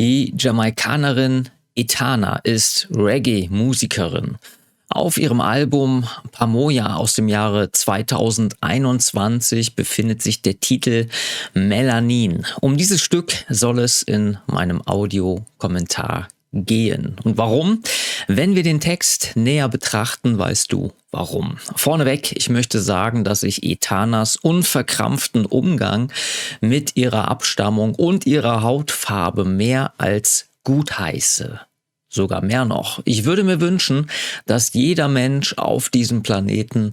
Jamaikanerin Etana ist Reggae-Musikerin. Auf ihrem Album Pamoja aus dem Jahre 2021 befindet sich der Titel Melanin. Um dieses Stück soll es in meinem Audiokommentar gehen. Und warum? Wenn wir den Text näher betrachten, weißt du warum. Vorneweg, ich möchte sagen, dass ich Etanas unverkrampften Umgang mit ihrer Abstammung und ihrer Hautfarbe mehr als gut heiße. Sogar mehr noch. Ich würde mir wünschen, dass jeder Mensch auf diesem Planeten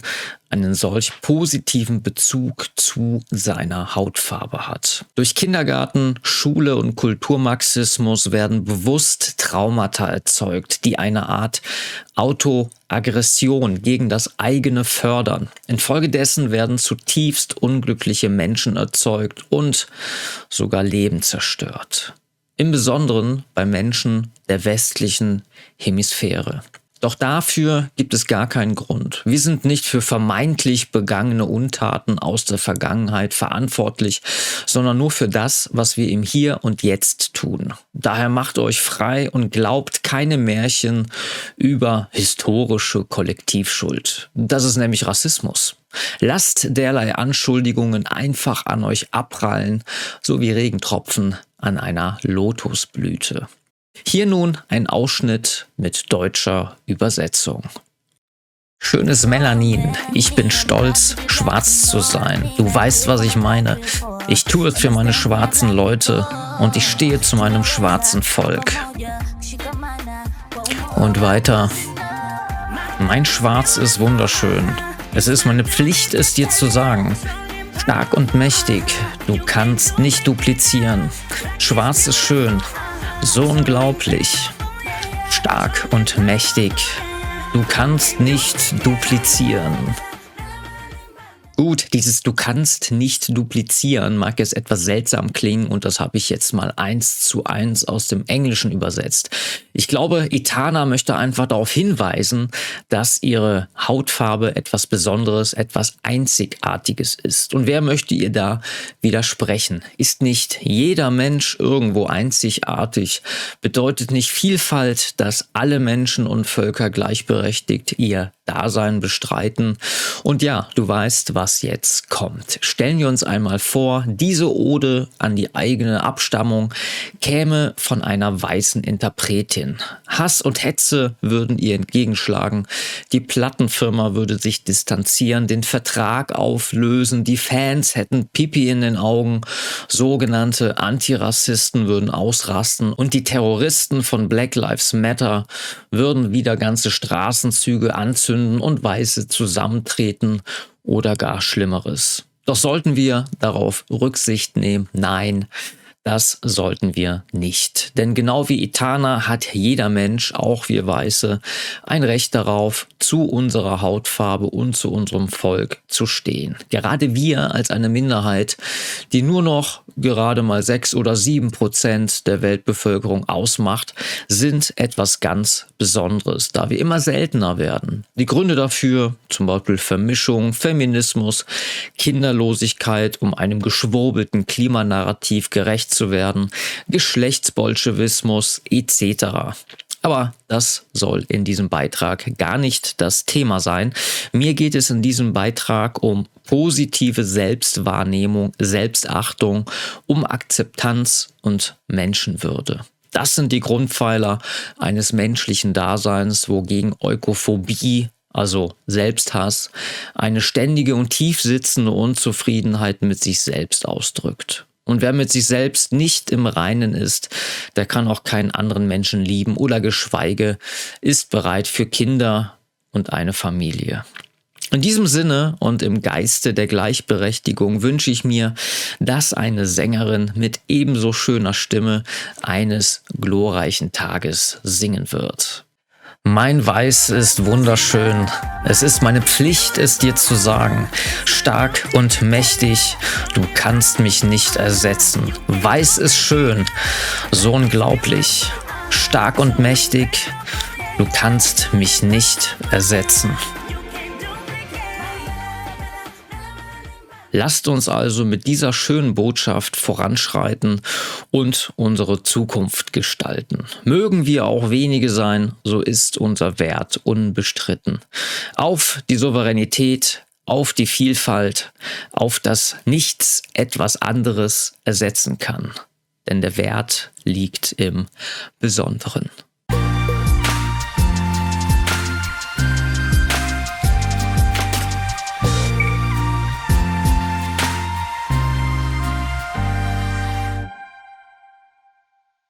einen solch positiven Bezug zu seiner Hautfarbe hat. Durch Kindergarten, Schule und Kulturmarxismus werden bewusst Traumata erzeugt, die eine Art Autoaggression gegen das eigene fördern. Infolgedessen werden zutiefst unglückliche Menschen erzeugt und sogar Leben zerstört im Besonderen bei Menschen der westlichen Hemisphäre. Doch dafür gibt es gar keinen Grund. Wir sind nicht für vermeintlich begangene Untaten aus der Vergangenheit verantwortlich, sondern nur für das, was wir im Hier und Jetzt tun. Daher macht euch frei und glaubt keine Märchen über historische Kollektivschuld. Das ist nämlich Rassismus. Lasst derlei Anschuldigungen einfach an euch abprallen, so wie Regentropfen an einer Lotusblüte. Hier nun ein Ausschnitt mit deutscher Übersetzung. Schönes Melanin, ich bin stolz, schwarz zu sein. Du weißt, was ich meine. Ich tue es für meine schwarzen Leute und ich stehe zu meinem schwarzen Volk. Und weiter. Mein Schwarz ist wunderschön. Es ist meine Pflicht, es dir zu sagen. Stark und mächtig, du kannst nicht duplizieren. Schwarz ist schön, so unglaublich. Stark und mächtig, du kannst nicht duplizieren. Gut, dieses Du kannst nicht duplizieren mag jetzt etwas seltsam klingen und das habe ich jetzt mal eins zu eins aus dem Englischen übersetzt. Ich glaube, Itana möchte einfach darauf hinweisen, dass ihre Hautfarbe etwas Besonderes, etwas Einzigartiges ist. Und wer möchte ihr da widersprechen? Ist nicht jeder Mensch irgendwo einzigartig? Bedeutet nicht Vielfalt, dass alle Menschen und Völker gleichberechtigt ihr Dasein bestreiten? Und ja, du weißt, was was jetzt kommt. Stellen wir uns einmal vor, diese Ode an die eigene Abstammung käme von einer weißen Interpretin. Hass und Hetze würden ihr entgegenschlagen, die Plattenfirma würde sich distanzieren, den Vertrag auflösen, die Fans hätten Pipi in den Augen, sogenannte Antirassisten würden ausrasten und die Terroristen von Black Lives Matter würden wieder ganze Straßenzüge anzünden und Weiße zusammentreten oder gar Schlimmeres. Doch sollten wir darauf Rücksicht nehmen? Nein, das sollten wir nicht. Denn genau wie Itana hat jeder Mensch, auch wir Weiße, ein Recht darauf, zu unserer Hautfarbe und zu unserem Volk zu stehen. Gerade wir als eine Minderheit, die nur noch gerade mal sechs oder sieben Prozent der Weltbevölkerung ausmacht, sind etwas ganz Besonderes, da wir immer seltener werden. Die Gründe dafür, zum Beispiel Vermischung, Feminismus, Kinderlosigkeit, um einem geschwurbelten Klimanarrativ gerecht zu werden, Geschlechtsbolschewismus etc. Aber das soll in diesem Beitrag gar nicht das Thema sein. Mir geht es in diesem Beitrag um positive Selbstwahrnehmung, Selbstachtung, um Akzeptanz und Menschenwürde. Das sind die Grundpfeiler eines menschlichen Daseins, wogegen Eukophobie also Selbsthass, eine ständige und tief sitzende Unzufriedenheit mit sich selbst ausdrückt. Und wer mit sich selbst nicht im Reinen ist, der kann auch keinen anderen Menschen lieben oder geschweige ist bereit für Kinder und eine Familie. In diesem Sinne und im Geiste der Gleichberechtigung wünsche ich mir, dass eine Sängerin mit ebenso schöner Stimme eines glorreichen Tages singen wird. Mein Weiß ist wunderschön. Es ist meine Pflicht, es dir zu sagen. Stark und mächtig, du kannst mich nicht ersetzen. Weiß ist schön, so unglaublich. Stark und mächtig, du kannst mich nicht ersetzen. Lasst uns also mit dieser schönen Botschaft voranschreiten und unsere Zukunft gestalten. Mögen wir auch wenige sein, so ist unser Wert unbestritten. Auf die Souveränität, auf die Vielfalt, auf das nichts etwas anderes ersetzen kann. Denn der Wert liegt im Besonderen.